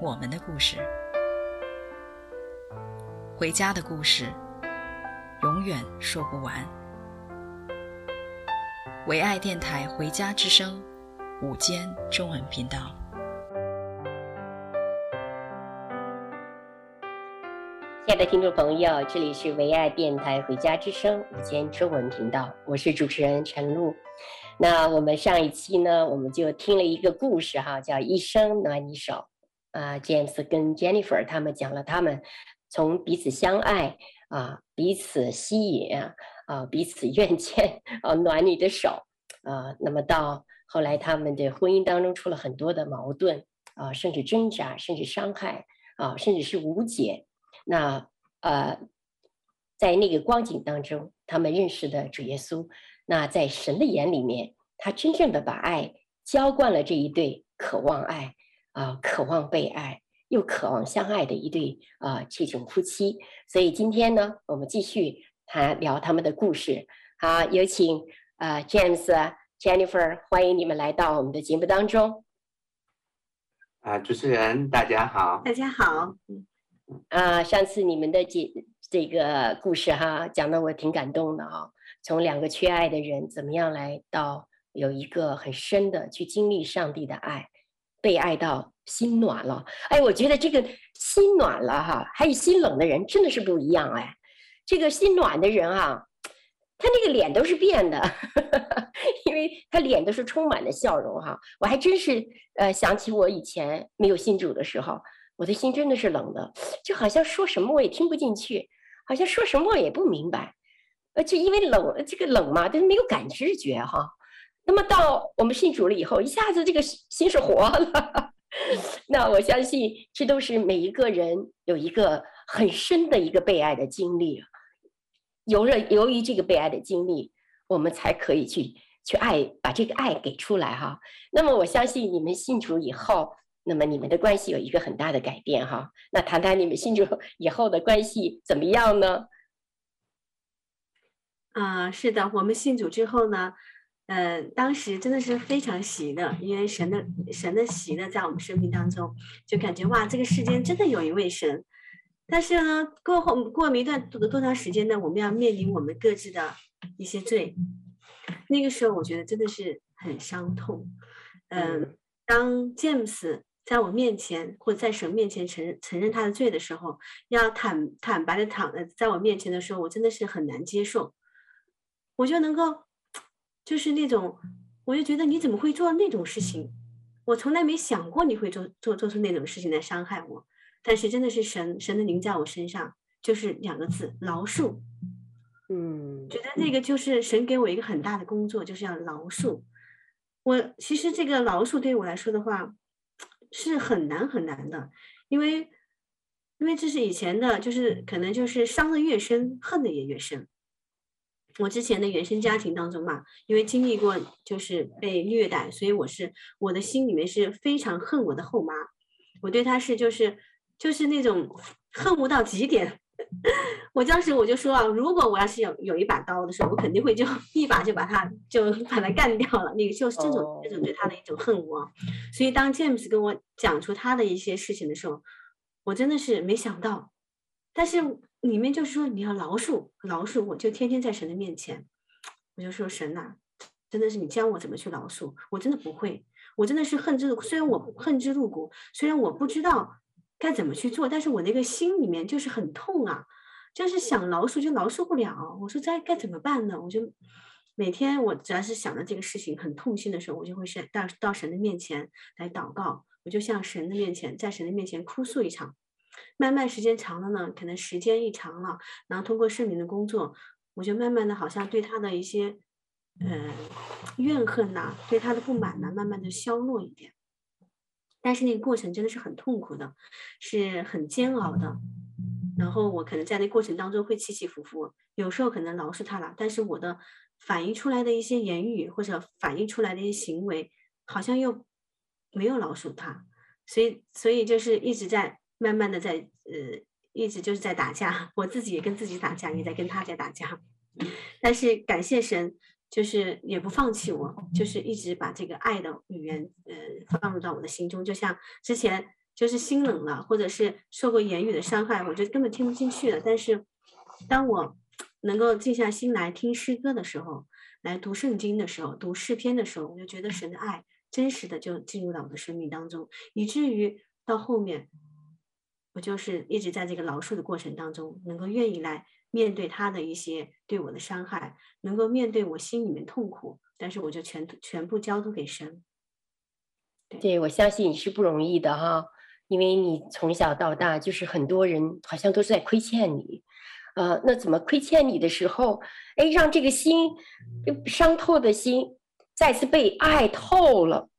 我们的故事，回家的故事。永远说不完。唯爱电台《回家之声》午间中文频道，亲爱的听众朋友，这里是唯爱电台《回家之声》午间中文频道，我是主持人陈露。那我们上一期呢，我们就听了一个故事哈，叫《一生暖你手》啊，James 跟 Jennifer 他们讲了他们从彼此相爱。啊，彼此吸引啊，彼此愿见啊，暖你的手啊。那么到后来，他们的婚姻当中出了很多的矛盾啊，甚至挣扎，甚至伤害啊，甚至是无解。那呃，在那个光景当中，他们认识的主耶稣。那在神的眼里面，他真正的把爱浇灌了这一对渴望爱啊，渴望被爱。又渴望相爱的一对啊、呃，这种夫妻。所以今天呢，我们继续谈聊他们的故事。好，有请啊、呃、James、Jennifer，欢迎你们来到我们的节目当中。啊、呃，主持人大家好，大家好。啊、呃，上次你们的这这个故事哈，讲的我挺感动的哈。从两个缺爱的人，怎么样来到有一个很深的去经历上帝的爱，被爱到。心暖了，哎，我觉得这个心暖了哈，还有心冷的人真的是不一样哎。这个心暖的人啊，他那个脸都是变的，呵呵，因为他脸都是充满了笑容哈。我还真是呃想起我以前没有信主的时候，我的心真的是冷的，就好像说什么我也听不进去，好像说什么我也不明白，而且因为冷，这个冷嘛，但是没有感知觉哈。那么到我们信主了以后，一下子这个心是活了。那我相信，这都是每一个人有一个很深的一个被爱的经历，由了由于这个被爱的经历，我们才可以去去爱，把这个爱给出来哈。那么我相信你们信主以后，那么你们的关系有一个很大的改变哈。那谈谈你们信主以后的关系怎么样呢？啊，是的，我们信主之后呢。呃，当时真的是非常喜乐，因为神的神的喜乐在我们生命当中，就感觉哇，这个世间真的有一位神。但是呢，过后过了一段多多长时间呢，我们要面临我们各自的一些罪。那个时候，我觉得真的是很伤痛。嗯、呃，当 James 在我面前或者在神面前承认承认他的罪的时候，要坦坦白的躺在我面前的时候，我真的是很难接受。我就能够。就是那种，我就觉得你怎么会做那种事情？我从来没想过你会做做做出那种事情来伤害我。但是真的是神神的灵在我身上，就是两个字：饶恕。嗯，觉得那个就是神给我一个很大的工作，就是要饶恕。我其实这个饶恕对于我来说的话，是很难很难的，因为因为这是以前的，就是可能就是伤的越深，恨的也越深。我之前的原生家庭当中嘛，因为经历过就是被虐待，所以我是我的心里面是非常恨我的后妈，我对她是就是就是那种恨恶到极点。我当时我就说啊，如果我要是有有一把刀的时候，我肯定会就一把就把他就把他干掉了。那个就是这种这种对他的一种恨恶。所以当 James 跟我讲出他的一些事情的时候，我真的是没想到，但是。里面就是说你要饶恕，饶恕，我就天天在神的面前，我就说神呐、真的是你教我怎么去饶恕，我真的不会，我真的是恨之，虽然我恨之入骨，虽然我不知道该怎么去做，但是我那个心里面就是很痛啊，就是想饶恕就饶恕不了，我说该该怎么办呢？我就每天我只要是想到这个事情很痛心的时候，我就会是到到神的面前来祷告，我就向神的面前，在神的面前哭诉一场。慢慢时间长了呢，可能时间一长了，然后通过圣灵的工作，我就慢慢的好像对他的一些，呃，怨恨呐、对他的不满呐、啊，慢慢的消落一点。但是那个过程真的是很痛苦的，是很煎熬的。然后我可能在那过程当中会起起伏伏，有时候可能饶恕他了，但是我的反映出来的一些言语或者反映出来的一些行为，好像又没有饶恕他，所以所以就是一直在慢慢的在呃，一直就是在打架，我自己也跟自己打架，也在跟他在打架，但是感谢神。就是也不放弃我，就是一直把这个爱的语言，呃，放入到我的心中。就像之前就是心冷了，或者是受过言语的伤害，我就根本听不进去了。但是当我能够静下心来听诗歌的时候，来读圣经的时候，读诗篇的时候，我就觉得神的爱真实的就进入到我的生命当中，以至于到后面，我就是一直在这个饶恕的过程当中，能够愿意来。面对他的一些对我的伤害，能够面对我心里面痛苦，但是我就全全部交托给神。对，对，我相信你是不容易的哈，因为你从小到大就是很多人好像都是在亏欠你，呃，那怎么亏欠你的时候，哎，让这个心伤透的心再次被爱透了，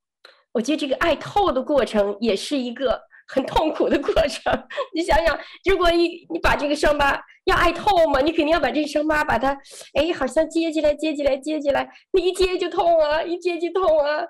我觉得这个爱透的过程也是一个。很痛苦的过程，你想想，如果你你把这个伤疤要爱透嘛，你肯定要把这个伤疤把它，哎，好像接起来，接起来，接起来，你一接就痛啊，一接就痛啊。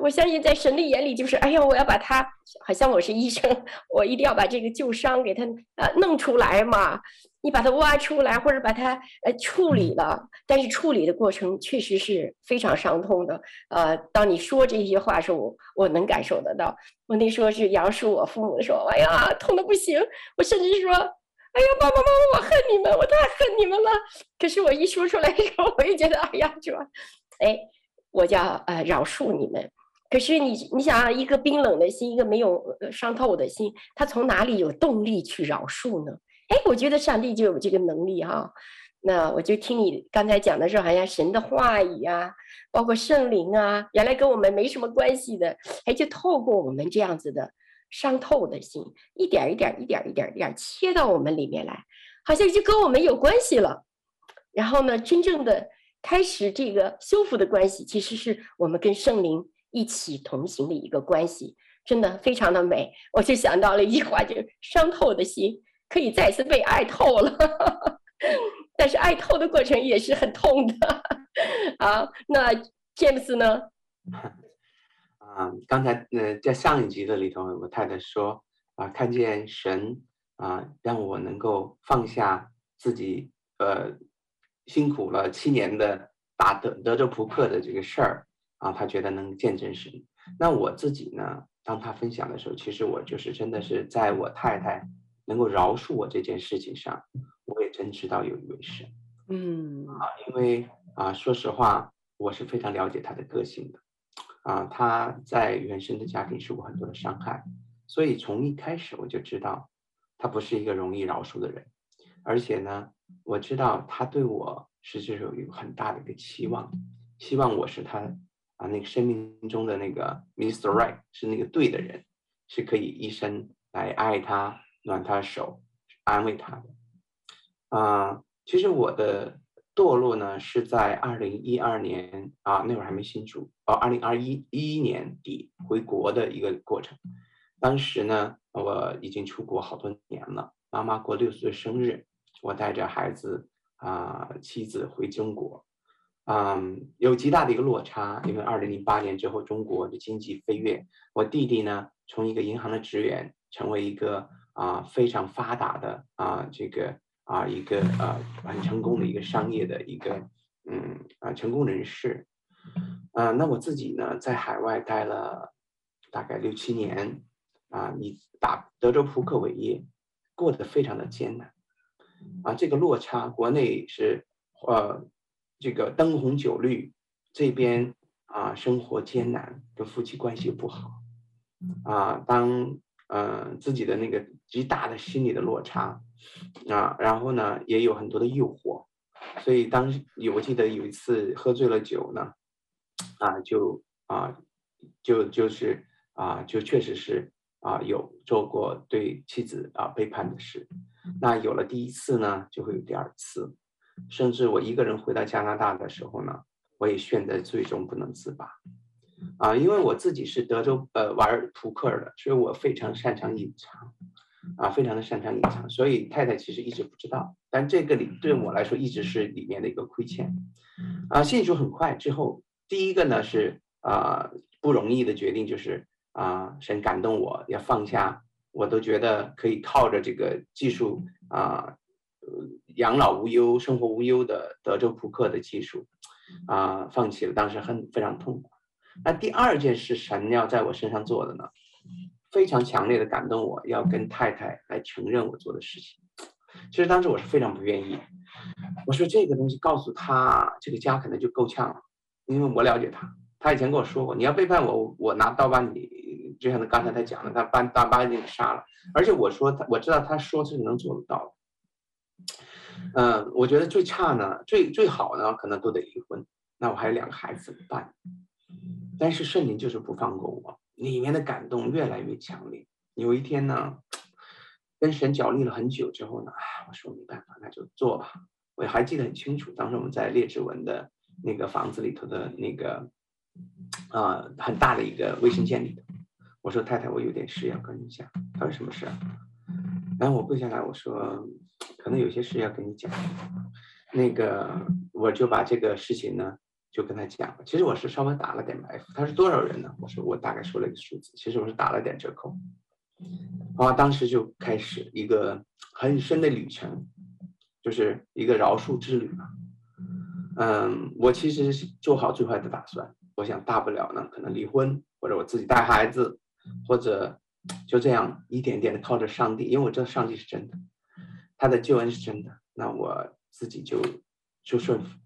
我相信在神的眼里就是，哎呀，我要把它，好像我是医生，我一定要把这个旧伤给它呃弄出来嘛。你把它挖出来，或者把它呃处理了，但是处理的过程确实是非常伤痛的。呃，当你说这些话的时候，我我能感受得到。我那时候是饶恕我父母的时候，哎呀，痛的不行。我甚至说，哎呀，爸爸妈妈，我恨你们，我太恨你们了。可是我一说出来的时候，我又觉得，哎呀，这，哎，我叫呃饶恕你们。可是你你想啊，一个冰冷的心，一个没有伤透的心，他从哪里有动力去饶恕呢？哎，我觉得上帝就有这个能力哈、那我就听你刚才讲的时候，好像神的话语啊，包括圣灵啊，原来跟我们没什么关系的，哎，就透过我们这样子的伤透的心，一点一点、一点一点、一点切到我们里面来，好像就跟我们有关系了。然后呢，真正的开始这个修复的关系，其实是我们跟圣灵一起同行的一个关系，真的非常的美。我就想到了一句话，就是伤透的心。可以再次被爱透了，但是爱透的过程也是很痛的 啊。那 James 呢？啊，刚才呃，在上一集的里头，我太太说啊，看见神啊，让我能够放下自己呃辛苦了七年的打德德州扑克的这个事儿啊，他觉得能见证神。那我自己呢，当他分享的时候，其实我就是真的是在我太太。能够饶恕我这件事情上，我也真知道有一位神，嗯啊，因为啊，说实话，我是非常了解他的个性的，啊，他在原生的家庭受过很多的伤害，所以从一开始我就知道，他不是一个容易饶恕的人，而且呢，我知道他对我实际上有很大的一个期望，希望我是他啊那个生命中的那个 Mr. Right，是那个对的人，是可以一生来爱他。暖他手，安慰他的。啊、其实我的堕落呢，是在二零一二年啊，那会儿还没信主哦，二零二一一一年底回国的一个过程。当时呢，我已经出国好多年了，妈妈过六岁生日，我带着孩子啊、妻子回中国，嗯，有极大的一个落差，因为二零零八年之后，中国的经济飞跃，我弟弟呢，从一个银行的职员成为一个。啊，非常发达的啊，这个啊，一个啊很成功的一个商业的一个嗯啊成功人士，啊，那我自己呢，在海外待了大概六七年，啊，以打德州扑克为业，过得非常的艰难，啊，这个落差，国内是呃这个灯红酒绿，这边啊生活艰难，跟夫妻关系不好，啊，当。呃，自己的那个极大的心理的落差，啊，然后呢，也有很多的诱惑，所以当时我记得有一次喝醉了酒呢，啊，就啊，就就是啊，就确实是啊，有做过对妻子啊背叛的事，那有了第一次呢，就会有第二次，甚至我一个人回到加拿大的时候呢，我也陷在罪中不能自拔，啊，因为我自己是德州呃玩扑克的，所以我非常擅长隐藏，啊，非常的擅长隐藏，所以太太其实一直不知道，但这个里对我来说一直是里面的一个亏欠，啊，信主很快之后，第一个呢是啊不容易的决定就是啊神感动我要放下，我都觉得可以靠着这个技术啊养老无忧、生活无忧的德州扑克的技术啊放弃了，当时很非常痛苦。那第二件事，神要在我身上做的呢，非常强烈的感动我，要跟太太来承认我做的事情。其实当时我是非常不愿意，我说这个东西告诉他，这个家可能就够呛了，因为我了解他，他以前跟我说过，你要背叛我，我拿刀把你，就像他刚才他讲的，他把大把你给杀了。而且我说他，我知道他说是能做得到的。嗯，我觉得最差呢，最最好呢，可能都得离婚。那我还有两个孩子怎么办？但是圣灵就是不放过我，里面的感动越来越强烈。有一天呢，跟神角力了很久之后呢，哎，我说没办法，那就做吧。我还记得很清楚，当时我们在列治文的那个房子里头的那个啊、很大的一个卫生间里头。我说太太，我有点事要跟你讲。他说什么事啊？然后我跪下来，我说可能有些事要跟你讲。那个我就把这个事情呢。就跟他讲，其实我是稍微打了点埋伏。他是多少人呢？我说我大概说了一个数字，其实我是打了点折扣。然后，当时就开始一个很深的旅程，就是一个饶恕之旅嘛。嗯，我其实做好最坏的打算。我想大不了呢，可能离婚，或者我自己带孩子，或者就这样一点点的靠着上帝，因为我知道上帝是真的，他的救恩是真的，那我自己就就顺服。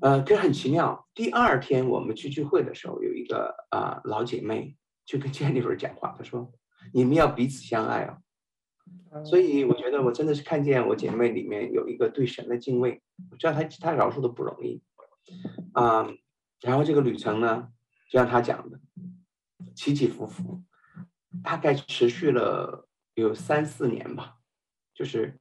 呃，这很奇妙。第二天我们去聚会的时候，有一个啊、呃、老姐妹就跟 Jennifer 讲话，她说：“你们要彼此相爱哦。”所以我觉得我真的是看见我姐妹里面有一个对神的敬畏，我知道她她饶恕的不容易啊、呃。然后这个旅程呢，就像她讲的，起起伏伏，大概持续了有三四年吧，就是。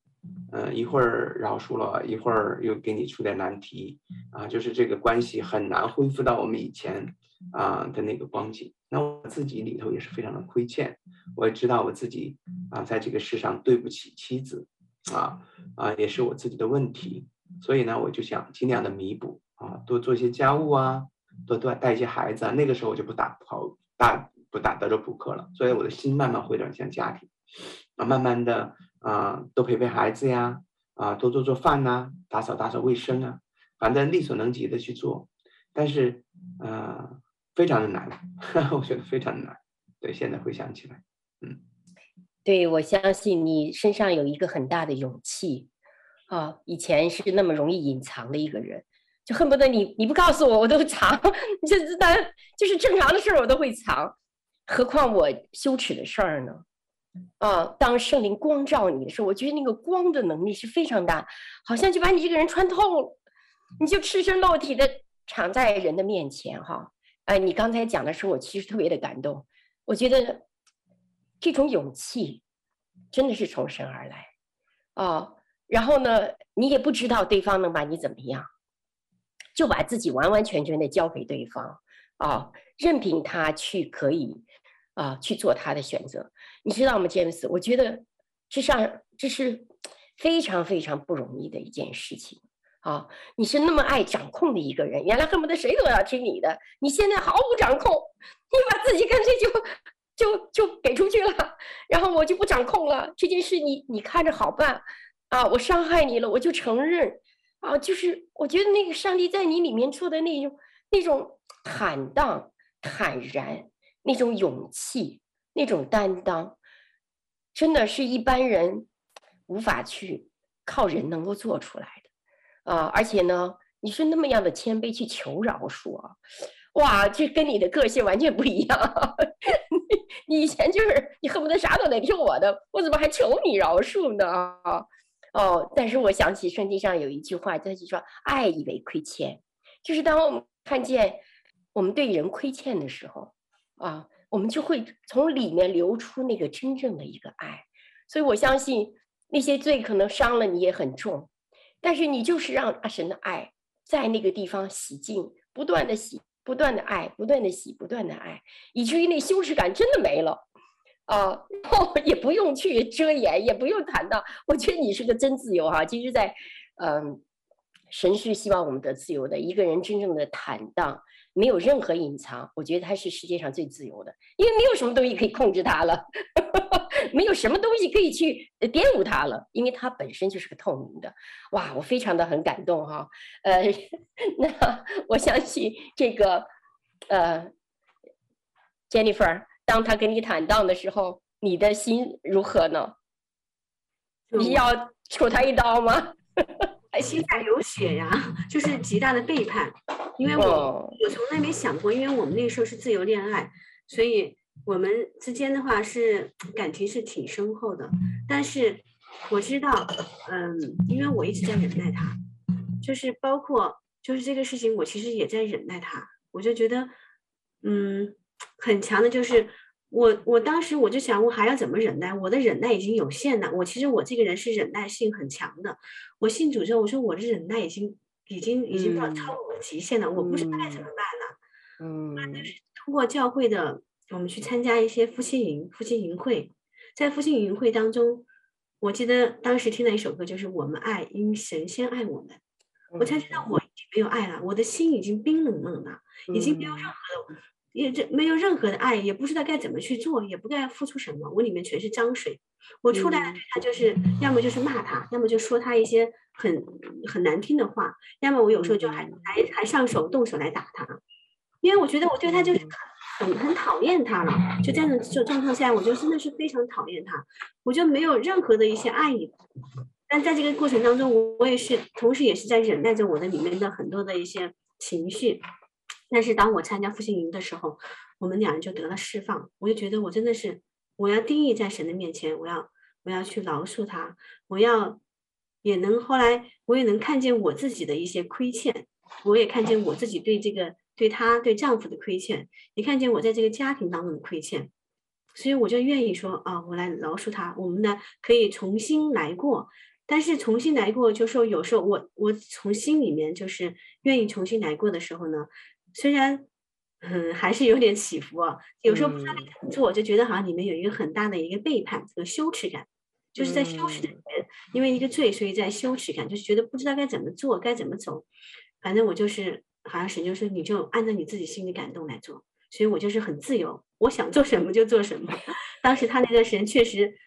嗯，一会儿饶恕了，一会儿又给你出点难题，啊，就是这个关系很难恢复到我们以前啊的那个光景。那我自己里头也是非常的亏欠，我也知道我自己啊在这个世上对不起妻子，啊啊也是我自己的问题，所以呢，我就想尽量的弥补啊，多做一些家务啊，多多带一些孩子啊。那个时候我就不打跑大不打德州扑克了，所以我的心慢慢回转向家庭，啊，慢慢的。啊，多陪陪孩子呀，啊，多做做饭呐、打扫打扫卫生啊，反正力所能及的去做。但是，呃，非常的难，我觉得非常的难。对，现在回想起来，嗯，对，我相信你身上有一个很大的勇气啊。以前是那么容易隐藏的一个人，就恨不得你你不告诉我，我都藏。这这当就是正常的事儿，我都会藏，何况我羞耻的事儿呢？啊，当圣灵光照你的时候，我觉得那个光的能力是非常大，好像就把你这个人穿透了，你就赤身露体的敞在人的面前，哈！哎，你刚才讲的时候，我其实特别的感动，我觉得这种勇气真的是从神而来，啊，然后呢，你也不知道对方能把你怎么样，就把自己完完全全的交给对方，啊，任凭他去可以。啊，去做他的选择，你知道吗，詹姆斯？我觉得这上这是非常非常不容易的一件事情啊！你是那么爱掌控的一个人，原来恨不得谁都要听你的，你现在毫无掌控，你把自己干脆就就就给出去了，然后我就不掌控了，这件事你你看着好办啊！我伤害你了，我就承认啊！就是我觉得那个上帝在你里面做的那种那种坦荡坦然。那种勇气，那种担当，真的是一般人无法去靠人能够做出来的啊！而且呢，你是那么样的谦卑去求饶恕啊，哇，这跟你的个性完全不一样。你以前就是你恨不得啥都得听我的，我怎么还求你饶恕呢？哦，但是我想起圣经上有一句话，他就说“爱以为亏欠”，就是当我们看见我们对人亏欠的时候。啊，我们就会从里面流出那个真正的一个爱，所以我相信那些罪可能伤了你也很重，但是你就是让阿神的爱在那个地方洗净，不断的洗，不断的爱，不断的洗，不断的爱，以至于那羞耻感真的没了啊！然后也不用去遮掩，也不用坦荡。我觉得你是个真自由哈、其实，在嗯，神是希望我们得自由的。一个人真正的坦荡，没有任何隐藏，我觉得他是世界上最自由的，因为没有什么东西可以控制他了。没有什么东西可以去玷污他了，因为他本身就是个透明的。哇，我非常的很感动哈。呃，那我相信这个，呃，Jennifer，当他跟你坦荡的时候，你的心如何呢？你要戳他一刀吗？心在流血呀，就是极大的背叛。因为我、哦、我从来没想过，因为我们那时候是自由恋爱，所以。我们之间的话是感情是挺深厚的，但是我知道，嗯，因为我一直在忍耐他，就是包括就是这个事情，我其实也在忍耐他，我就觉得，嗯，很强的，就是我我当时我就想，我还要怎么忍耐？我的忍耐已经有限了。我其实我这个人是忍耐性很强的。我信主之后，我说我的忍耐已经已经已经到超过我的极限了，嗯、我不知道该怎么办了。嗯，那就是通过教会的。我们去参加一些夫妻营、夫妻营会，在夫妻营会当中，我记得当时听了一首歌，就是“我们爱，因神先爱我们”。我才知道我已经没有爱了，我的心已经冰冷冷了，已经没有任何的，也这没有任何的爱，也不知道该怎么去做，也不该付出什么。我里面全是脏水。我出来了对他就是，要么就是骂他，要么就说他一些很很难听的话，要么我有时候就还还还上手动手来打他，因为我觉得我对他就是。很很讨厌他了，就这样的就状况下，我就真的是非常讨厌他，我就没有任何的一些爱意。但在这个过程当中，我我也是同时也是在忍耐着我的里面的很多的一些情绪。但是当我参加复兴营的时候，我们两人就得了释放。我就觉得我真的是我要定义在神的面前，我要我要去饶恕他，我要也能后来我也能看见我自己的一些亏欠，我也看见我自己对这个。对她对丈夫的亏欠，你看见我在这个家庭当中的亏欠，所以我就愿意说啊，我来饶恕他，我们呢可以重新来过。但是重新来过，就说有时候我我从心里面就是愿意重新来过的时候呢，虽然嗯还是有点起伏啊，有时候不知道该怎么做，就觉得好像里面有一个很大的一个背叛和羞耻感，就是在羞耻的里面，因为一个罪，所以在羞耻感，就是觉得不知道该怎么做，该怎么走，反正我就是。好像神就说，你就按照你自己心里感动来做，所以我就是很自由，我想做什么就做什么。当时他那段时间确实，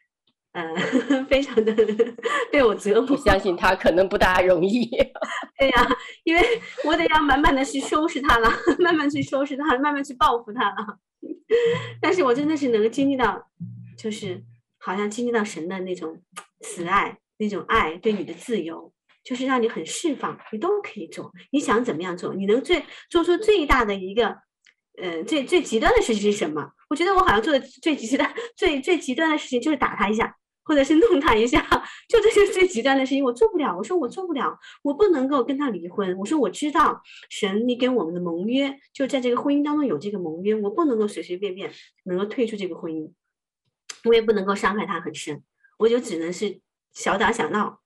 呃，非常的被我折磨。我相信他可能不大容易。对呀，因为我得要慢慢的去收拾他了，慢慢去收拾他，慢慢去报复他了。但是我真的是能经历到，就是好像经历到神的那种慈爱，那种爱对你的自由。就是让你很释放，你都可以做，你想怎么样做，你能最做出最大的一个，呃，最最极端的事情是什么？我觉得我好像做的最极端、最最极端的事情就是打他一下，或者是弄他一下，就这些最极端的事情。我做不了，我说我做不了，我不能够跟他离婚。我说我知道神你给我们的盟约，就在这个婚姻当中有这个盟约，我不能够随随便便能够退出这个婚姻，我也不能够伤害他很深，我就只能是小打小闹。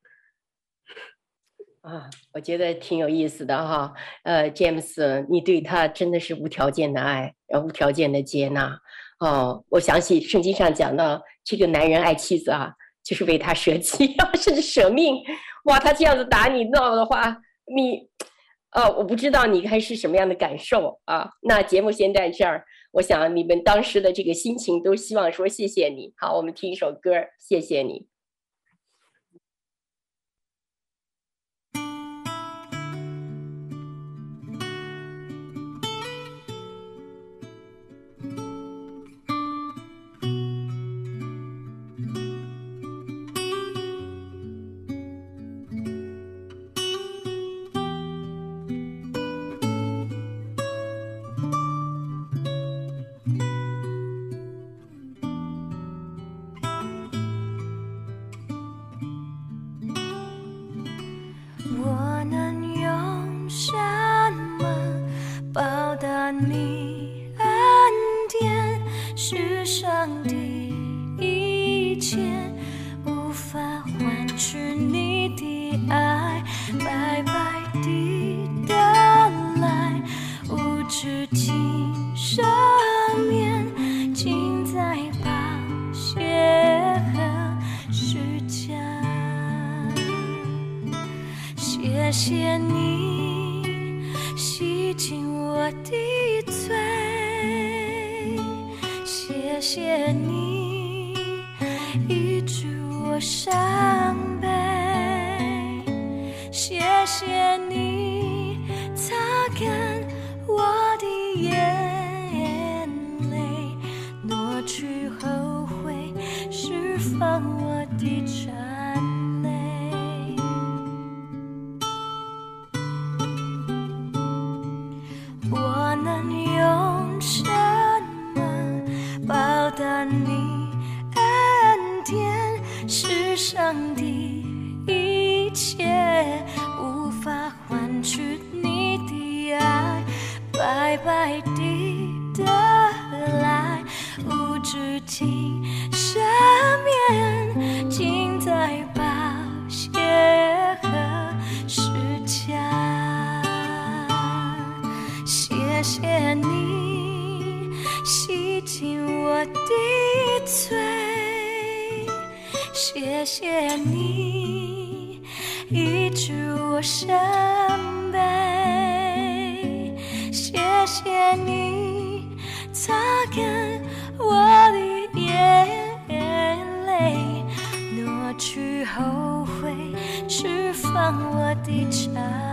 啊，我觉得挺有意思的哈。呃，James，你对他真的是无条件的爱，然后无条件的接纳。哦，我想起圣经上讲到，这个男人爱妻子啊，就是为他舍己，甚至舍命。哇，他这样子打你闹的话，你，呃，我不知道你还是什么样的感受啊。那节目先在这儿，我想你们当时的这个心情都希望说谢谢你。好，我们听一首歌，谢谢你。谢你洗净我的罪，谢谢你医治我伤。谢谢你一直我身边谢谢你擦干我的眼泪抹去后悔释放我的憔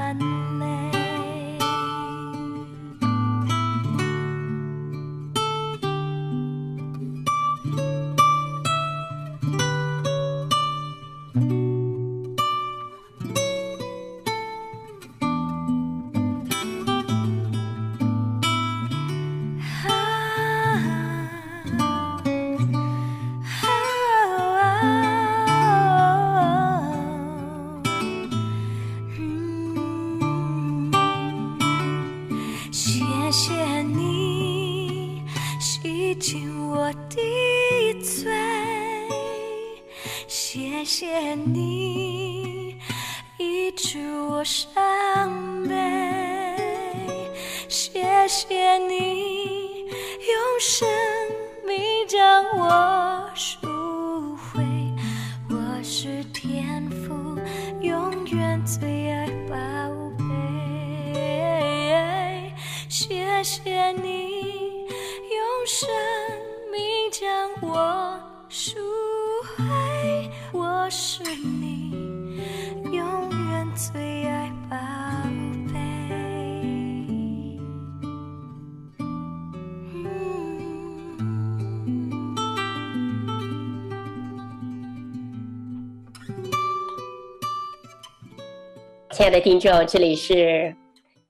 亲爱的听众，这里是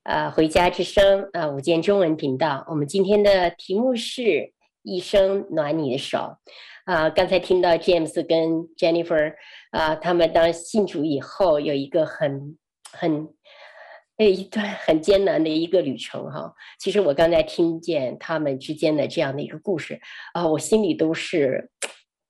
呃回家之声呃午间中文频道。我们今天的题目是一生暖你的手。啊、刚才听到 James 跟 Jennifer 啊、他们当信主以后有一个很很那一段很艰难的一个旅程哈。其实我刚才听见他们之间的这样的一个故事啊、我心里都是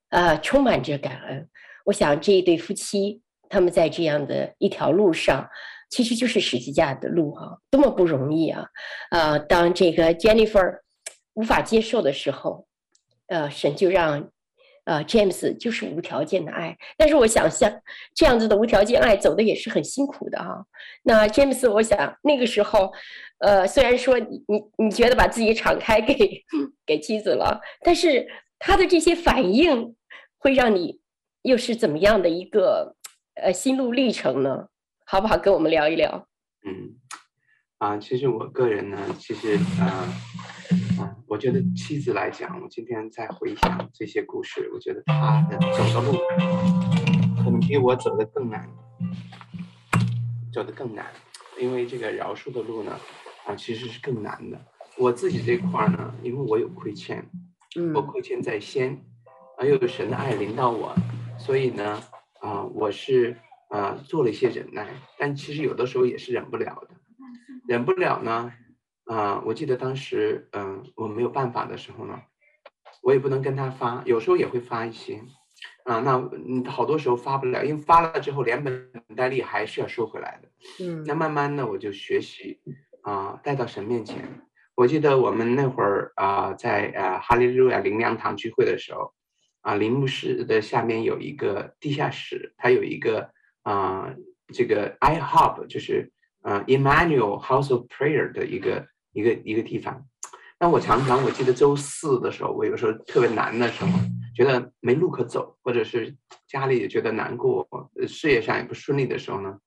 啊、充满着感恩。我想这一对夫妻。他们在这样的一条路上，其实就是十字架的路哈，多么不容易啊！呃，当这个 Jennifer 无法接受的时候，呃，神就让呃 James 就是无条件的爱。但是我想像这样子的无条件爱走的也是很辛苦的哈。那 James，我想那个时候，呃，虽然说你你你觉得把自己敞开给给妻子了，但是他的这些反应会让你又是怎么样的一个？呃，心路历程呢，好不好？跟我们聊一聊。嗯，啊，其实我个人呢，其实啊啊，我觉得妻子来讲，我今天在回想这些故事，我觉得她的走的路可能比我走的更难，走的更难，因为这个饶恕的路呢，啊，其实是更难的。我自己这块呢，因为我有亏欠，嗯，我亏欠在先，而又有神的爱临到我，所以呢。啊、呃，我是啊、呃、做了一些忍耐，但其实有的时候也是忍不了的，忍不了呢。啊、呃，我记得当时，嗯、呃，我没有办法的时候呢，我也不能跟他发，有时候也会发一些，啊、呃，那嗯，好多时候发不了，因为发了之后连本带利还是要收回来的。嗯，那慢慢的我就学习啊、呃，带到神面前。我记得我们那会儿啊、呃，在呃哈利路亚灵粮堂聚会的时候。啊，林牧师的下面有一个地下室，它有一个啊这个 IHOP，就是呃 Emmanuel House of Prayer 的一个一个一个地方。那我常常我记得周四的时候，我有时候特别难的时候，觉得没路可走，或者是家里也觉得难过，事业上也不顺利的时候呢，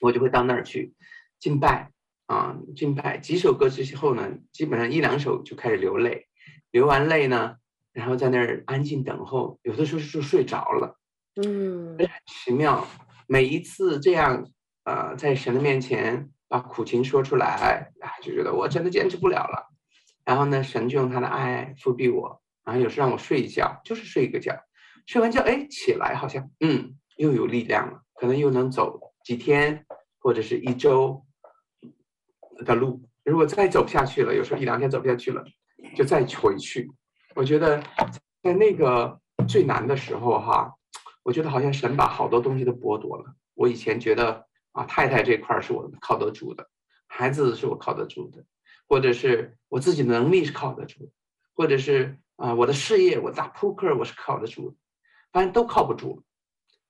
我就会到那儿去敬拜啊，敬拜几首歌之后呢，基本上一两首就开始流泪，流完泪呢，然后在那儿安静等候，有的时候就睡着了，嗯，很奇妙。每一次这样呃，在神的面前把苦情说出来，啊，就觉得我真的坚持不了了。然后呢，神就用他的爱覆庇我，然后有时让我睡一觉，就是睡一个觉，睡完觉，哎，起来好像，嗯，又有力量了，可能又能走几天或者是一周的路。如果再走不下去了，有时候一两天走不下去了，就再回去。我觉得在那个最难的时候，哈，我觉得好像神把好多东西都剥夺了。我以前觉得啊，太太这块是我靠得住的，孩子是我靠得住的。或者是我自己能力是靠得住，或者是啊我的事业，我打扑克我是靠得住的，反正都靠不住。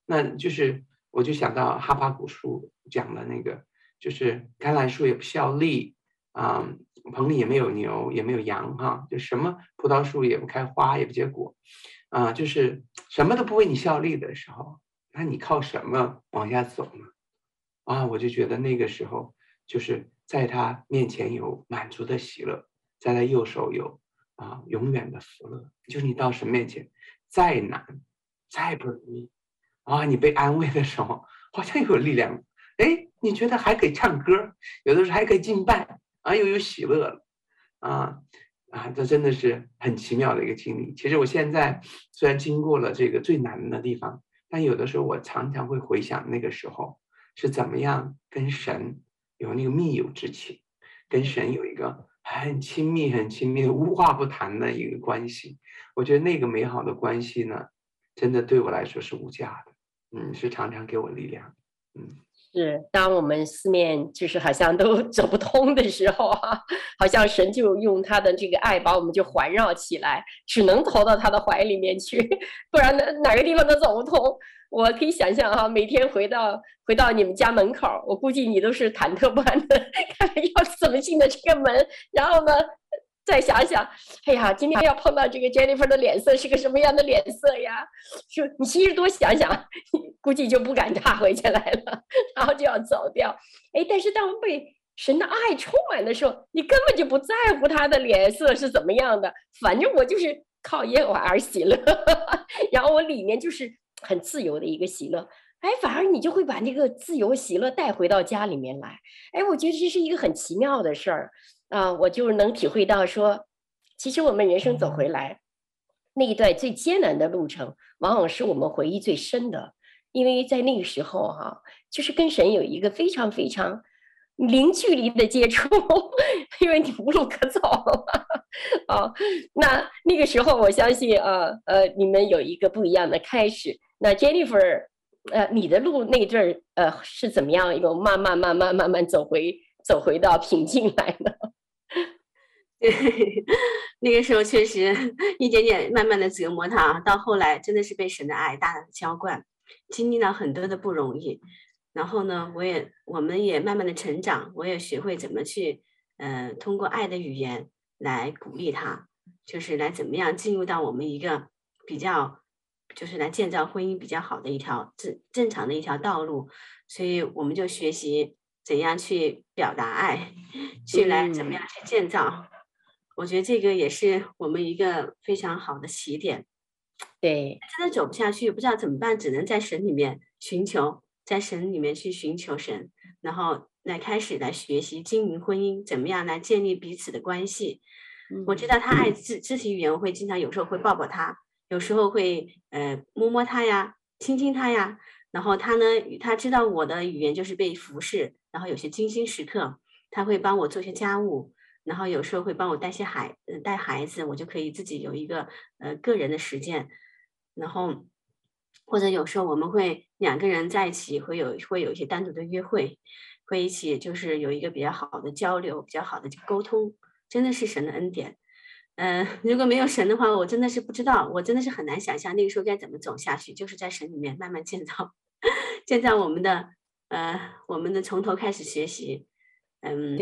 那就是我就想到哈巴古书讲的那个，就是橄榄树也不效力啊，棚里也没有牛也没有羊哈，就什么葡萄树也不开花也不结果啊，就是什么都不为你效力的时候，那你靠什么往下走呢？啊，我就觉得那个时候就是。在他面前有满足的喜乐，在他右手有啊永远的福乐。就是你到神面前，再难再不容易啊，你被安慰的时候，好像有力量。哎，你觉得还可以唱歌，有的时候还可以敬拜啊，又有喜乐了啊啊，这真的是很奇妙的一个经历。其实我现在虽然经过了这个最难的地方，但有的时候我常常会回想那个时候是怎么样跟神。有那个密友之情，跟神有一个很亲密、很亲密无话不谈的一个关系。我觉得那个美好的关系呢，真的对我来说是无价的。嗯，是常常给我力量。嗯，是当我们四面就是好像都 走不通的时候啊，好像神就用他的这个爱把我们就环绕起来，只能投到他的怀里面去，不然哪哪个地方都走不通。我可以想象哈，每天回到回到你们家门口，我估计你都是忐忑不安的，看看要怎么进的这个门。然后呢，再想想，哎呀，今天要碰到这个 Jennifer 的脸色是个什么样的脸色呀？就你其实多想想，估计就不敢踏回去来了，然后就要走掉。哎，但是当被神的爱充满的时候，你根本就不在乎他的脸色是怎么样的，反正我就是靠耶和华而喜乐，然后我里面就是。很自由的一个喜乐，哎，反而你就会把那个自由喜乐带回到家里面来，哎，我觉得这是一个很奇妙的事儿啊，我就能体会到说，其实我们人生走回来那一段最艰难的路程，往往是我们回忆最深的，因为在那个时候哈、就是跟神有一个非常非常零距离的接触，因为你无路可走啊，那那个时候我相信啊呃，你们有一个不一样的开始。那 Jennifer，呃，你的路那阵儿，呃，是怎么样？又慢慢、慢慢、慢慢走回，走回到平静来的。对，那个时候确实一点点慢慢的折磨他，到后来真的是被神的爱大大的浇灌，经历了很多的不容易。然后呢，我也，我们也慢慢的成长，我也学会怎么去，呃，通过爱的语言来鼓励他，就是来怎么样进入到我们一个比较。就是来建造婚姻比较好的一条正正常的一条道路，所以我们就学习怎样去表达爱，去来怎么样去建造。我觉得这个也是我们一个非常好的起点。对，真的走不下去，不知道怎么办，只能在神里面寻求，在神里面去寻求神，然后来开始来学习经营婚姻，怎么样来建立彼此的关系。我知道他爱肢肢体语言，我会经常有时候会抱抱他。有时候会呃摸摸他呀，亲亲他呀，然后他呢，他知道我的语言就是被服侍，然后有些精心时刻，他会帮我做些家务，然后有时候会帮我带些孩嗯带孩子，我就可以自己有一个呃个人的时间，然后或者有时候我们会两个人在一起会有会有一些单独的约会，会一起就是有一个比较好的交流，比较好的沟通，真的是神的恩典。嗯、呃，如果没有神的话，我真的是不知道，我真的是很难想象那个时候该怎么走下去。就是在神里面慢慢建造，建造我们的呃，我们的从头开始学习，嗯，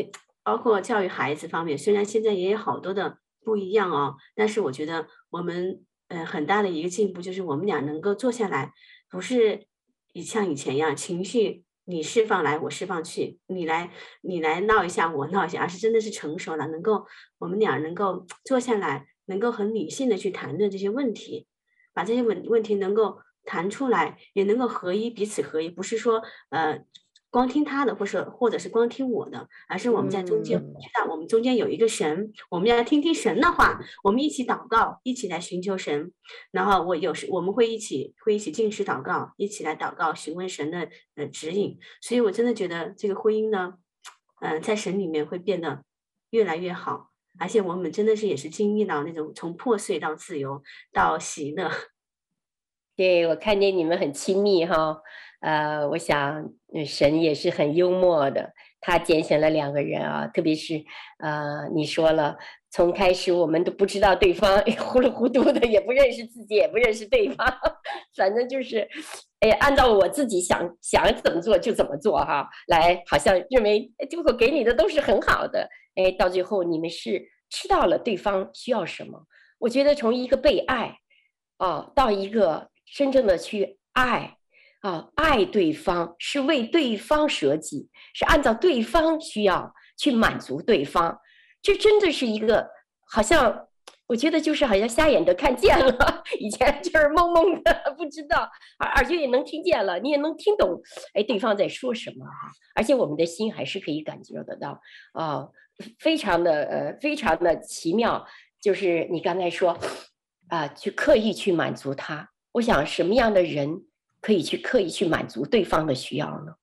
包括教育孩子方面，虽然现在也有好多的不一样哦，但是我觉得我们呃很大的一个进步就是我们俩能够坐下来，不是以像以前一样情绪你释放来我释放去，你来你来闹一下我闹一下，而是真的是成熟了，能够我们俩能够坐下来，能够很理性的去谈论这些问题，把这些问问题能够。谈出来也能够合一，彼此合一，不是说呃光听他的，或是或者是光听我的，而是我们在中间知道我们中间有一个神，我们要听听神的话，我们一起祷告，一起来寻求神。然后我有时我们会一起会一起进食祷告，一起来祷告，询问神的呃指引。所以我真的觉得这个婚姻呢，嗯、呃，在神里面会变得越来越好，而且我们真的是也是经历到那种从破碎到自由到喜乐。对，我看见你们很亲密哈，呃，我想神也是很幽默的，他拣选了两个人啊，特别是呃，你说了，从开始我们都不知道对方，糊里糊涂的，也不认识自己，也不认识对方，反正就是，哎，按照我自己想想怎么做就怎么做哈，来，好像认为结果给你的都是很好的，哎，到最后你们是知道了对方需要什么，我觉得从一个被爱，哦，到一个。真正的去爱啊，爱对方是为对方舍己，是按照对方需要去满足对方。这真的是一个，好像我觉得就是好像瞎眼的看见了，以前就是懵懵的不知道，而而且也能听见了，你也能听懂，哎，对方在说什么哈。而且我们的心还是可以感觉得到啊，非常的呃，非常的奇妙。就是你刚才说啊，去刻意去满足他。我想什么样的人可以去刻意去满足对方的需要呢？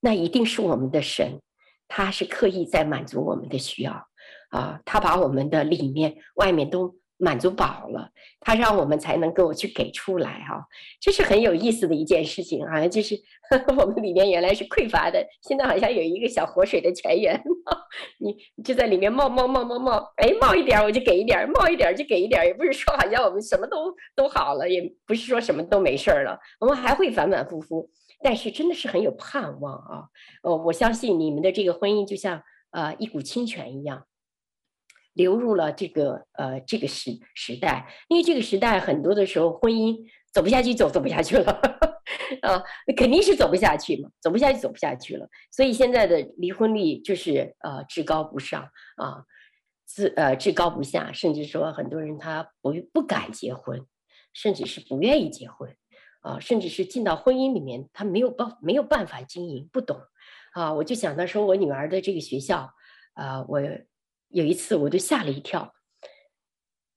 那一定是我们的神，他是刻意在满足我们的需要啊！他把我们的里面、外面都满足饱了，他让我们才能够去给出来哈、啊。这是很有意思的一件事情啊！就是呵 呵我们里面原来是匮乏的，现在好像有一个小活水的泉源，你就在里面冒冒冒冒冒，哎，冒一点我就给一点，冒一点就给一点，也不是说好像我们什么都都好了，也不是说什么都没事儿了，我们还会反反复复，但是真的是很有盼望啊！哦，我相信你们的这个婚姻就像呃一股清泉一样。流入了这个呃这个时时代，因为这个时代很多的时候婚姻走不下去，走走不下去了，啊，肯定是走不下去嘛，走不下去，走不下去了。所以现在的离婚率就是呃至高不上啊，自呃至高不下，甚至说很多人他不不敢结婚，甚至是不愿意结婚啊，甚至是进到婚姻里面他没有办没有办法经营，不懂啊。我就想到说我女儿的这个学校啊，我。有一次，我就吓了一跳。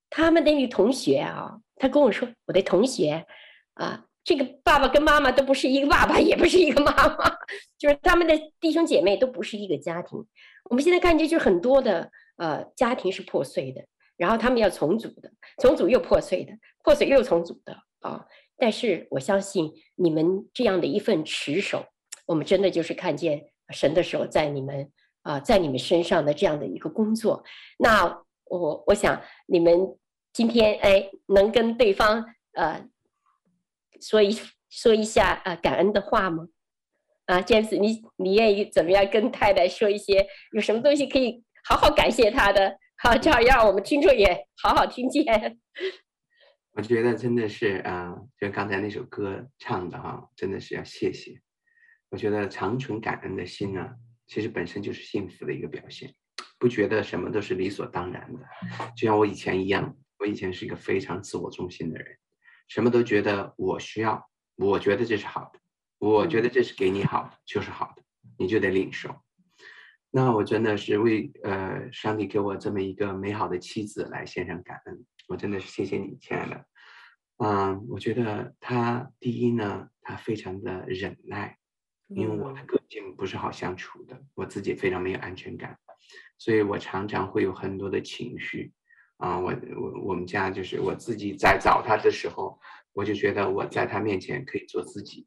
他们的女同学啊，他跟我说：“我的同学啊，这个爸爸跟妈妈都不是一个爸爸，也不是一个妈妈，就是他们的弟兄姐妹都不是一个家庭。我们现在看见，就是很多的呃家庭是破碎的，然后他们要重组的，重组又破碎的，破碎又重组的啊。但是我相信你们这样的一份持守，我们真的就是看见神的手在你们。”啊，在你们身上的这样的一个工作，那我我想你们今天哎，能跟对方呃说一说一下啊感恩的话吗？啊，James，你你愿意怎么样跟太太说一些有什么东西可以好好感谢他的？好，这样让我们听众也好好听见。我觉得真的是啊，就刚才那首歌唱的哈，真的是要谢谢。我觉得长存感恩的心啊。其实本身就是幸福的一个表现，不觉得什么都是理所当然的。就像我以前一样，我以前是一个非常自我中心的人，什么都觉得我需要，我觉得这是好的，我觉得这是给你好的，就是好的，你就得领受。那我真的是为呃上帝给我这么一个美好的妻子来献上感恩，我真的是谢谢你，亲爱的。嗯，我觉得他第一呢，他非常的忍耐。因为我的个性不是好相处的，我自己非常没有安全感，所以我常常会有很多的情绪，啊，我我我们家就是我自己在找他的时候，我就觉得我在他面前可以做自己，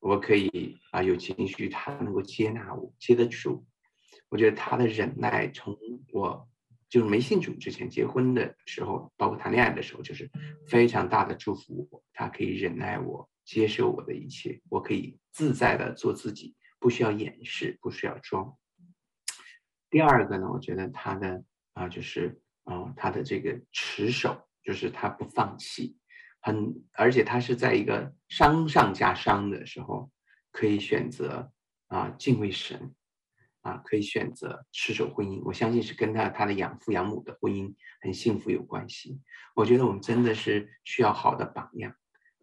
我可以啊有情绪，他能够接纳我，接得住。我觉得他的忍耐，从我就是没信主之前结婚的时候，包括谈恋爱的时候，就是非常大的祝福我，他可以忍耐我。接受我的一切，我可以自在的做自己，不需要掩饰，不需要装。第二个呢，我觉得他的啊、就是啊、呃，他的这个持守，就是他不放弃，很而且他是在一个伤上加伤的时候，可以选择啊、敬畏神。啊，可以选择持守婚姻，我相信是跟他他的养父养母的婚姻很幸福有关系。我觉得我们真的是需要好的榜样，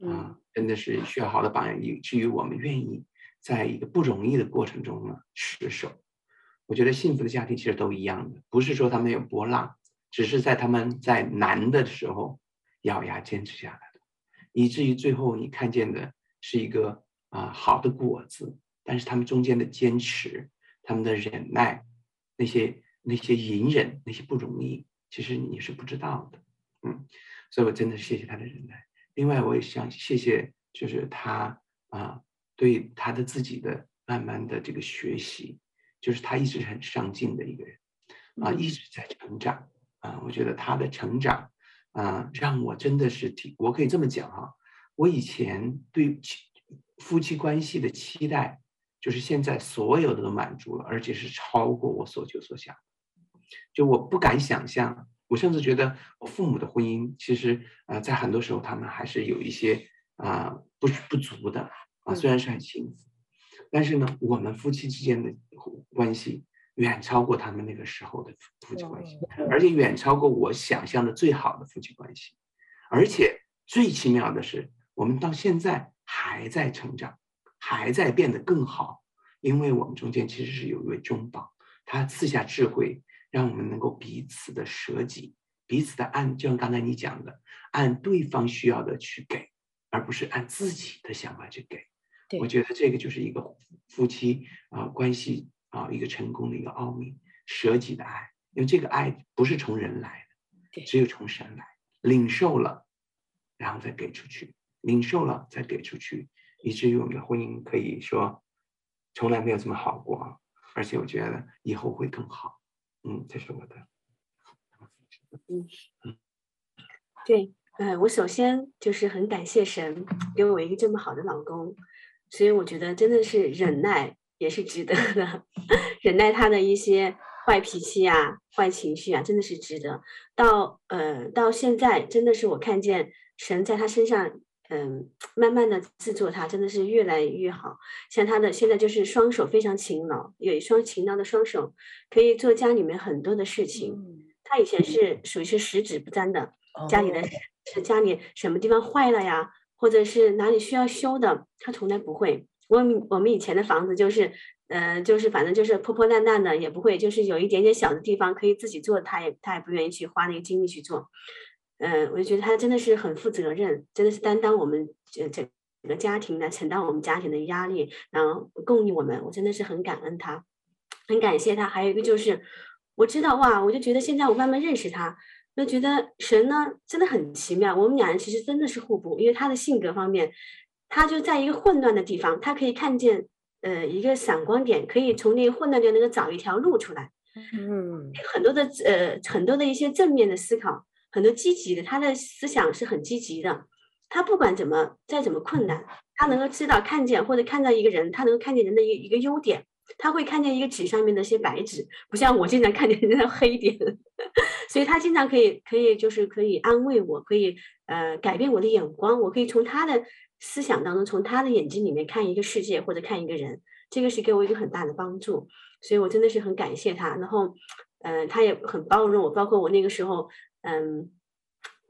啊，真的是需要好的榜样，以至于我们愿意在一个不容易的过程中呢持守。我觉得幸福的家庭其实都一样的，不是说他们有波浪，只是在他们在难的时候咬牙坚持下来的，以至于最后你看见的是一个啊好的果子，但是他们中间的坚持。他们的忍耐，那些那些隐忍，那些不容易，其实你是不知道的，嗯，所以我真的谢谢他的忍耐。另外，我也想谢谢，就是他啊，对他的自己的慢慢的这个学习，就是他一直很上进的一个人，啊，一直在成长，啊，我觉得他的成长，啊，让我真的是挺，我可以这么讲哈，我以前对夫妻关系的期待。就是现在所有的都满足了，而且是超过我所求所想。就我不敢想象，我甚至觉得我父母的婚姻其实啊、呃，在很多时候他们还是有一些啊、呃、不不足的啊，虽然是很幸福，但是呢，我们夫妻之间的关系远超过他们那个时候的夫妻关系，而且远超过我想象的最好的夫妻关系。而且最奇妙的是，我们到现在还在成长。还在变得更好，因为我们中间其实是有一位中保，他赐下智慧，让我们能够彼此的舍己，彼此的按，就像刚才你讲的，按对方需要的去给，而不是按自己的想法去给。我觉得这个就是一个夫妻啊、呃、关系啊、呃、一个成功的一个奥秘，舍己的爱，因为这个爱不是从人来的，只有从神来，领受了，然后再给出去，领受了再给出去。以至于我们的婚姻可以说从来没有这么好过，而且我觉得以后会更好。嗯，这是我的。嗯嗯，对，呃，我首先就是很感谢神给我一个这么好的老公，所以我觉得真的是忍耐也是值得的，忍耐他的一些坏脾气啊、坏情绪啊，真的是值得。到呃到现在，真的是我看见神在他身上。嗯，慢慢的制作它真的是越来越好。像他的现在就是双手非常勤劳，有一双勤劳的双手，可以做家里面很多的事情。他以前是属于是十指不沾的，家里的是家里什么地方坏了呀，或者是哪里需要修的，他从来不会。我们我们以前的房子就是，呃，就是反正就是破破烂烂的，也不会，就是有一点点小的地方可以自己做，他也他也不愿意去花那个精力去做。嗯，我就觉得他真的是很负责任，真的是担当我们整整个家庭来承担我们家庭的压力，然后供应我们，我真的是很感恩他，很感谢他。还有一个就是，我知道哇，我就觉得现在我慢慢认识他，就觉得神呢真的很奇妙。我们两人其实真的是互补，因为他的性格方面，他就在一个混乱的地方，他可以看见呃一个闪光点，可以从那个混乱的那个找一条路出来。嗯，很多的呃很多的一些正面的思考。很多积极的，他的思想是很积极的。他不管怎么再怎么困难，他能够知道看见或者看到一个人，他能够看见人的一一个优点。他会看见一个纸上面的一些白纸，不像我经常看见人的黑点。所以他经常可以可以就是可以安慰我，可以呃改变我的眼光。我可以从他的思想当中，从他的眼睛里面看一个世界或者看一个人，这个是给我一个很大的帮助。所以我真的是很感谢他。然后嗯、呃，他也很包容我，包括我那个时候。嗯，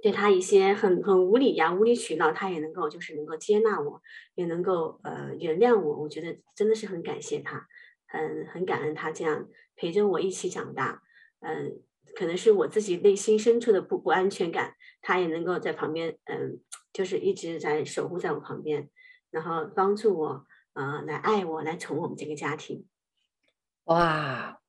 对他一些很很无理呀、无理取闹，他也能够就是能够接纳我，也能够呃原谅我。我觉得真的是很感谢他，很很感恩他这样陪着我一起长大。嗯，可能是我自己内心深处的不不安全感，他也能够在旁边，嗯，就是一直在守护在我旁边，然后帮助我，呃，来爱我，来宠我们这个家庭。哇！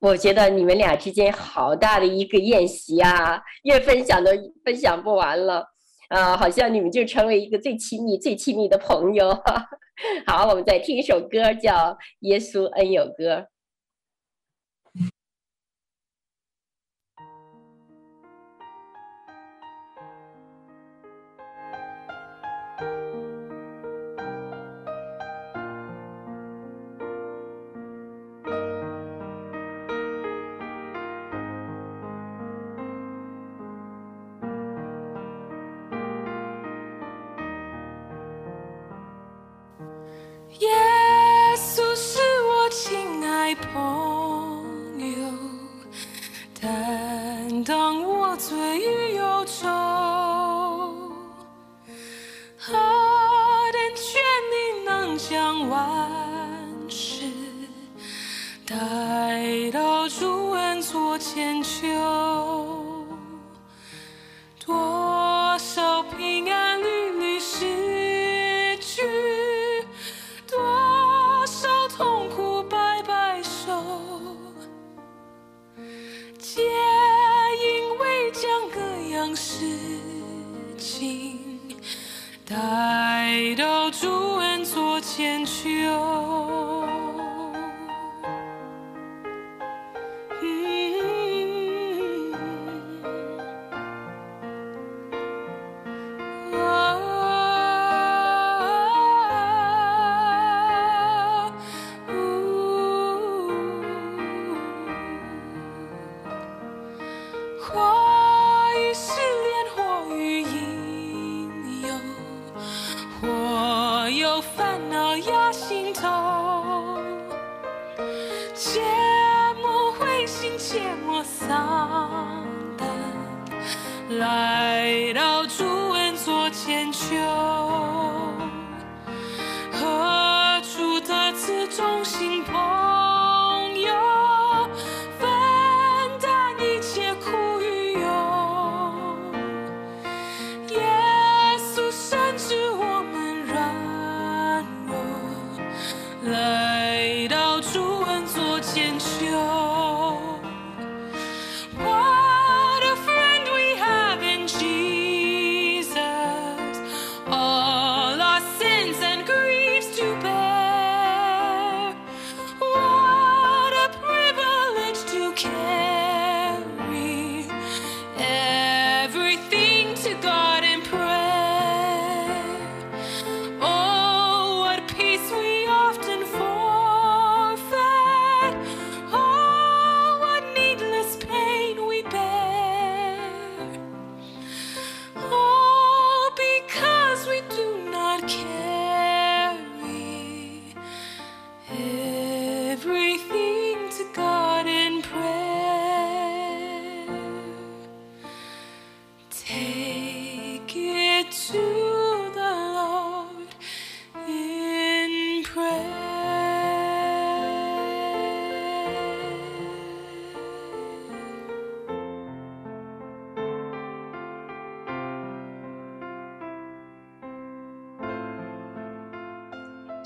我觉得你们俩之间好大的一个宴席啊，越分享都分享不完了，啊，好像你们就成为一个最亲密、最亲密的朋友。好，我们再听一首歌，叫《耶稣恩友歌》。千秋，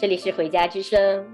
这里是回家之声，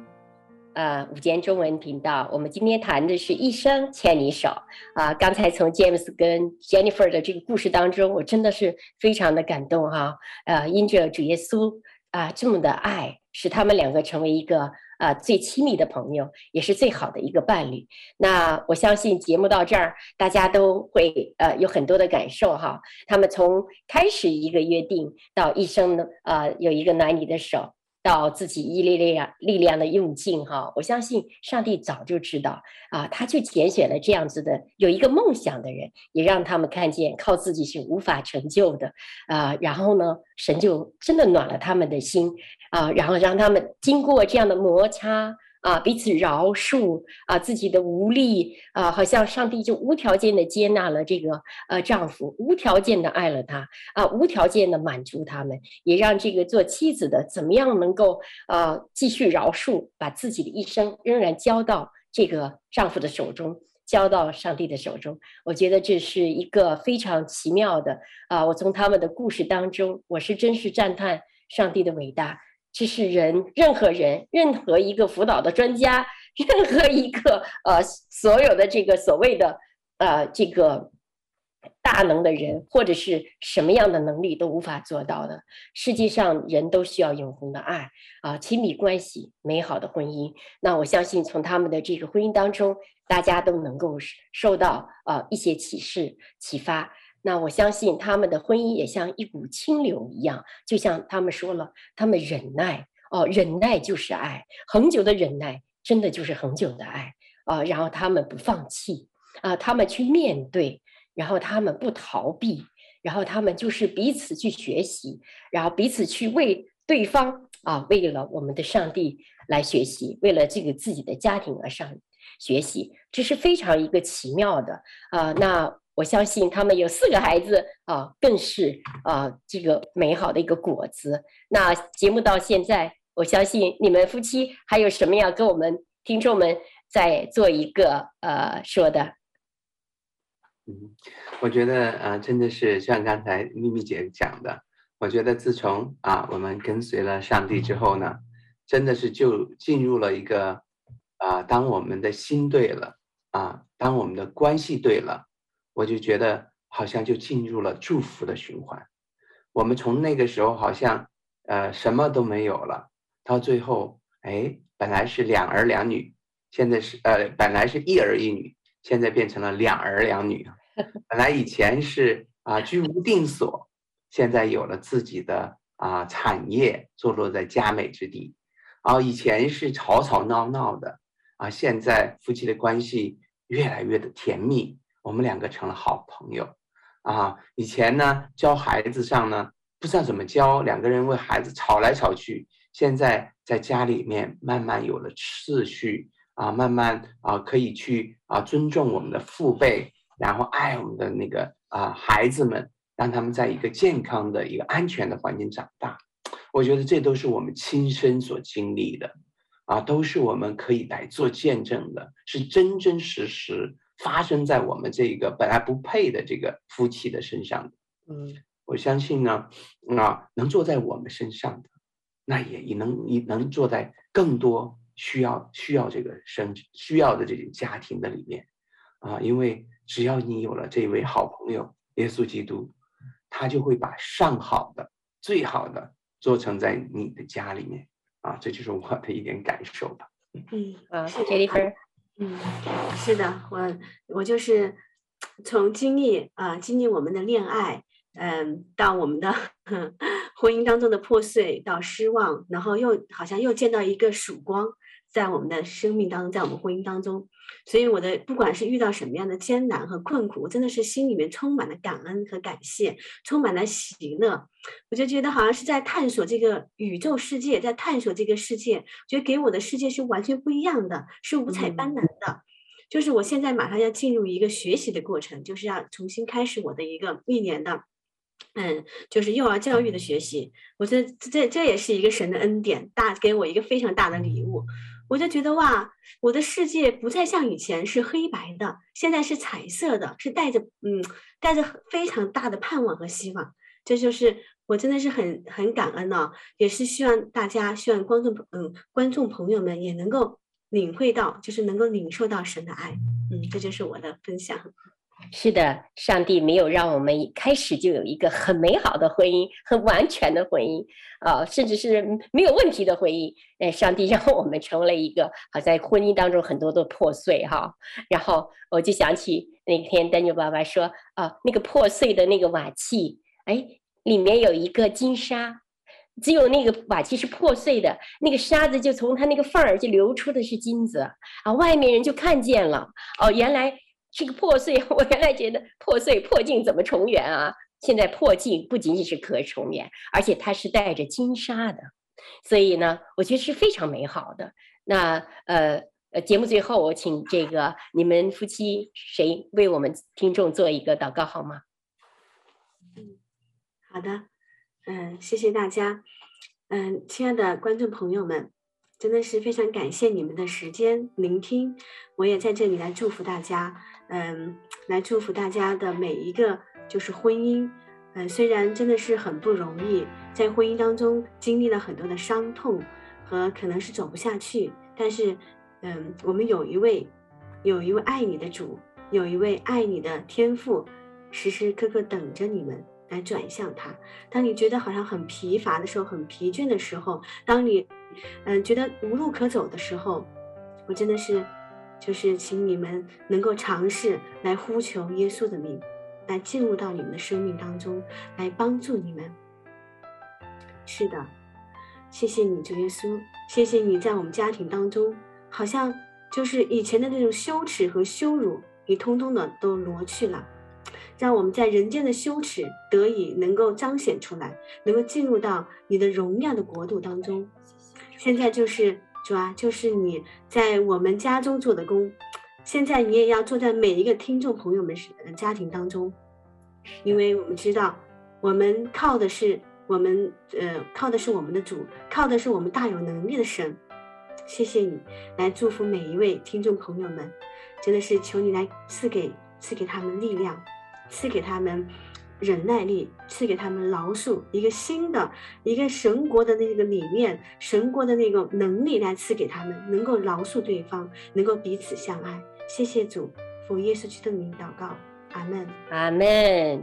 呃，午间中文频道。我们今天谈的是一生牵你手啊、刚才从 James 跟 Jennifer 的这个故事当中，我真的是非常的感动哈。呃，因着主耶稣啊、这么的爱，使他们两个成为一个啊、呃、最亲密的朋友，也是最好的一个伴侣。那我相信节目到这儿，大家都会呃有很多的感受哈。他们从开始一个约定到一生呢，呃，有一个暖你的手。到自己一力量力量的用尽哈，我相信上帝早就知道啊，他就拣选了这样子的有一个梦想的人，也让他们看见靠自己是无法成就的啊。然后呢，神就真的暖了他们的心啊，然后让他们经过这样的摩擦。啊，彼此饶恕啊，自己的无力啊，好像上帝就无条件的接纳了这个呃丈夫，无条件的爱了他啊，无条件的满足他们，也让这个做妻子的怎么样能够呃继续饶恕，把自己的一生仍然交到这个丈夫的手中，交到上帝的手中。我觉得这是一个非常奇妙的啊，我从他们的故事当中，我是真是赞叹上帝的伟大。这是人，任何人，任何一个辅导的专家，任何一个呃，所有的这个所谓的呃这个大能的人，或者是什么样的能力都无法做到的。实际上人都需要永恒的爱啊，亲密关系，美好的婚姻。那我相信从他们的这个婚姻当中，大家都能够受到呃一些启示启发。那我相信他们的婚姻也像一股清流一样，就像他们说了，他们忍耐哦，忍耐就是爱，恒久的忍耐真的就是恒久的爱啊、然后他们不放弃啊、他们去面对，然后他们不逃避，然后他们就是彼此去学习，然后彼此去为对方啊，为了我们的上帝来学习，为了这个自己的家庭而上学习，这是非常一个奇妙的啊、那。我相信他们有四个孩子啊，更是啊这个美好的一个果子。那节目到现在，我相信你们夫妻还有什么要跟我们听众们再做一个呃说的？嗯，我觉得呃，真的是像刚才咪咪姐讲的，我觉得自从啊我们跟随了上帝之后呢，真的是就进入了一个啊，当我们的心对了啊，当我们的关系对了，我就觉得好像就进入了祝福的循环。我们从那个时候好像呃什么都没有了，到最后哎，本来是两儿两女，现在是呃本来是一儿一女，现在变成了两儿两女。本来以前是啊居无定所，现在有了自己的啊产业，坐落在佳美之地。然后以前是吵吵闹闹的啊，现在夫妻的关系越来越的甜蜜，我们两个成了好朋友。啊，以前呢教孩子上呢不知道怎么教，两个人为孩子吵来吵去。现在在家里面慢慢有了秩序啊，慢慢啊可以去啊尊重我们的父辈，然后爱我们的那个啊孩子们，让他们在一个健康的一个安全的环境长大。我觉得这都是我们亲身所经历的，啊，都是我们可以来做见证的，是真真实实。发生在我们这个本来不配的这个夫妻的身上的，嗯，我相信呢，啊，能坐在我们身上的，那也也能也能坐在更多需要需要这个生需要的这个家庭的里面，啊，因为只要你有了这位好朋友耶稣基督，他就会把上好的最好的做成在你的家里面，啊，这就是我的一点感受吧。嗯，啊，Jennifer。嗯，是的，我我就是从经历啊、经历我们的恋爱，嗯，到我们的 婚姻当中的破碎，到失望，然后又好像又见到一个曙光，在我们的生命当中，在我们婚姻当中，所以我的不管是遇到什么样的艰难和困苦，我真的是心里面充满了感恩和感谢，充满了喜乐。我就觉得好像是在探索这个宇宙世界，在探索这个世界，觉得给我的世界是完全不一样的，是五彩斑斓的。嗯、就是我现在马上要进入一个学习的过程，就是要重新开始我的一个一年的，嗯，就是幼儿教育的学习。我觉得这这也是一个神的恩典，大给我一个非常大的礼物。我就觉得哇，我的世界不再像以前是黑白的，现在是彩色的，是带着嗯，带着非常大的盼望和希望。这就是我真的是很很感恩呢、也是希望大家，希望观众嗯观众朋友们也能够领会到，就是能够领受到神的爱，嗯，这就是我的分享。是的，上帝没有让我们一开始就有一个很美好的婚姻，很完全的婚姻啊，甚至是没有问题的婚姻。哎，上帝 让我们成为了一个好在婚姻当中很多的破碎哈。然后我就想起那天丹尼爸爸说啊，那个破碎的那个瓦器。哎，里面有一个金沙，只有那个瓦器是破碎的，那个沙子就从它那个缝儿就流出的是金子啊，外面人就看见了哦，原来这个破碎，我原来觉得破碎破镜怎么重圆啊？现在破镜不仅仅是可重圆，而且它是带着金沙的，所以呢，我觉得是非常美好的。那呃呃，节目最后我请这个你们夫妻谁为我们听众做一个祷告好吗？嗯好的，嗯，谢谢大家，嗯，亲爱的观众朋友们，真的是非常感谢你们的时间聆听，我也在这里来祝福大家，嗯，来祝福大家的每一个就是婚姻，嗯，虽然真的是很不容易，在婚姻当中经历了很多的伤痛和可能是走不下去，但是，嗯，我们有一位有一位爱你的主，有一位爱你的天父，时时刻刻等着你们。来转向他。当你觉得好像很疲乏的时候，很疲倦的时候，当你嗯觉得无路可走的时候，我真的是就是请你们能够尝试来呼求耶稣的名，来进入到你们的生命当中，来帮助你们。是的，谢谢你，主耶稣，谢谢你在我们家庭当中，好像就是以前的那种羞耻和羞辱，你通通的都挪去了。让我们在人间的羞耻得以能够彰显出来，能够进入到你的荣耀的国度当中。现在就是主啊，就是你在我们家中做的工，现在你也要坐在每一个听众朋友们的家庭当中，因为我们知道，我们靠的是我们呃靠的是我们的主，靠的是我们大有能力的神。谢谢你来祝福每一位听众朋友们，真的是求你来赐给。赐给他们力量，赐给他们忍耐力，赐给他们饶恕，一个新的一个神国的那个理念，神国的那个能力来赐给他们，能够饶恕对方，能够彼此相爱。谢谢主，奉耶稣基督的名祷告，阿门，阿门。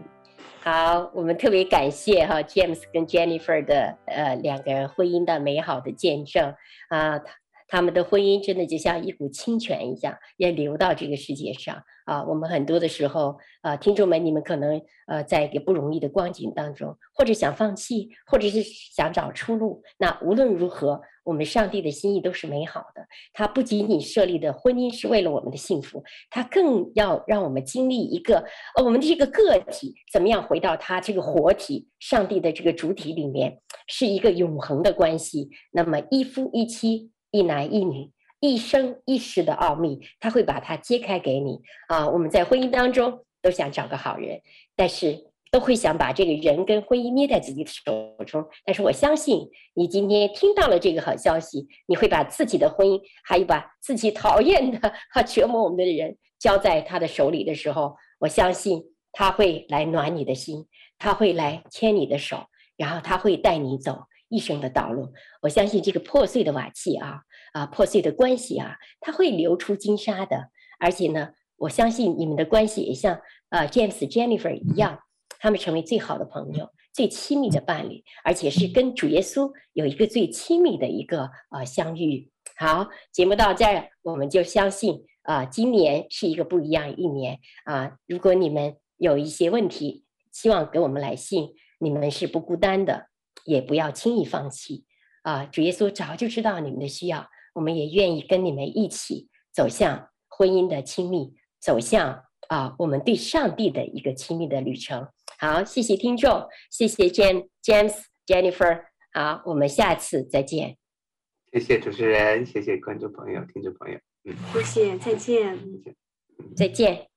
好，我们特别感谢哈 James 跟 Jennifer 的呃两个人婚姻的美好的见证啊。他们的婚姻真的就像一股清泉一样，也流到这个世界上啊！我们很多的时候啊，听众们，你们可能呃在一个不容易的光景当中，或者想放弃，或者是想找出路。那无论如何，我们上帝的心意都是美好的。他不仅仅设立的婚姻是为了我们的幸福，他更要让我们经历一个呃，我们的这个个体怎么样回到他这个活体上帝的这个主体里面，是一个永恒的关系。那么一夫一妻。一男一女，一生一世的奥秘，他会把它揭开给你啊！我们在婚姻当中都想找个好人，但是都会想把这个人跟婚姻捏在自己的手中。但是我相信，你今天听到了这个好消息，你会把自己的婚姻，还有把自己讨厌的、哈折磨我们的人交在他的手里的时候，我相信他会来暖你的心，他会来牵你的手，然后他会带你走。一生的道路，我相信这个破碎的瓦器啊啊，破碎的关系啊，它会流出金沙的。而且呢，我相信你们的关系也像啊 James Jennifer 一样，他们成为最好的朋友，最亲密的伴侣，而且是跟主耶稣有一个最亲密的一个啊相遇。好，节目到这儿，我们就相信啊，今年是一个不一样一年啊。如果你们有一些问题，希望给我们来信，你们是不孤单的。也不要轻易放弃啊！主耶稣早就知道你们的需要，我们也愿意跟你们一起走向婚姻的亲密，走向啊我们对上帝的一个亲密的旅程。好，谢谢听众，谢谢 James James Jennifer，好，我们下次再见。谢谢主持人，谢谢观众朋友、听众朋友，嗯，谢谢，再见，再见。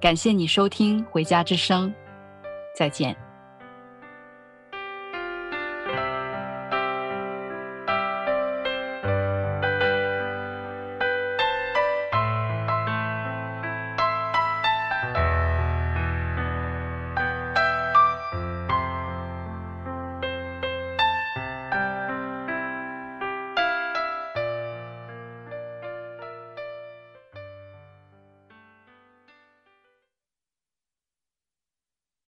感谢你收听《回家之声》，再见。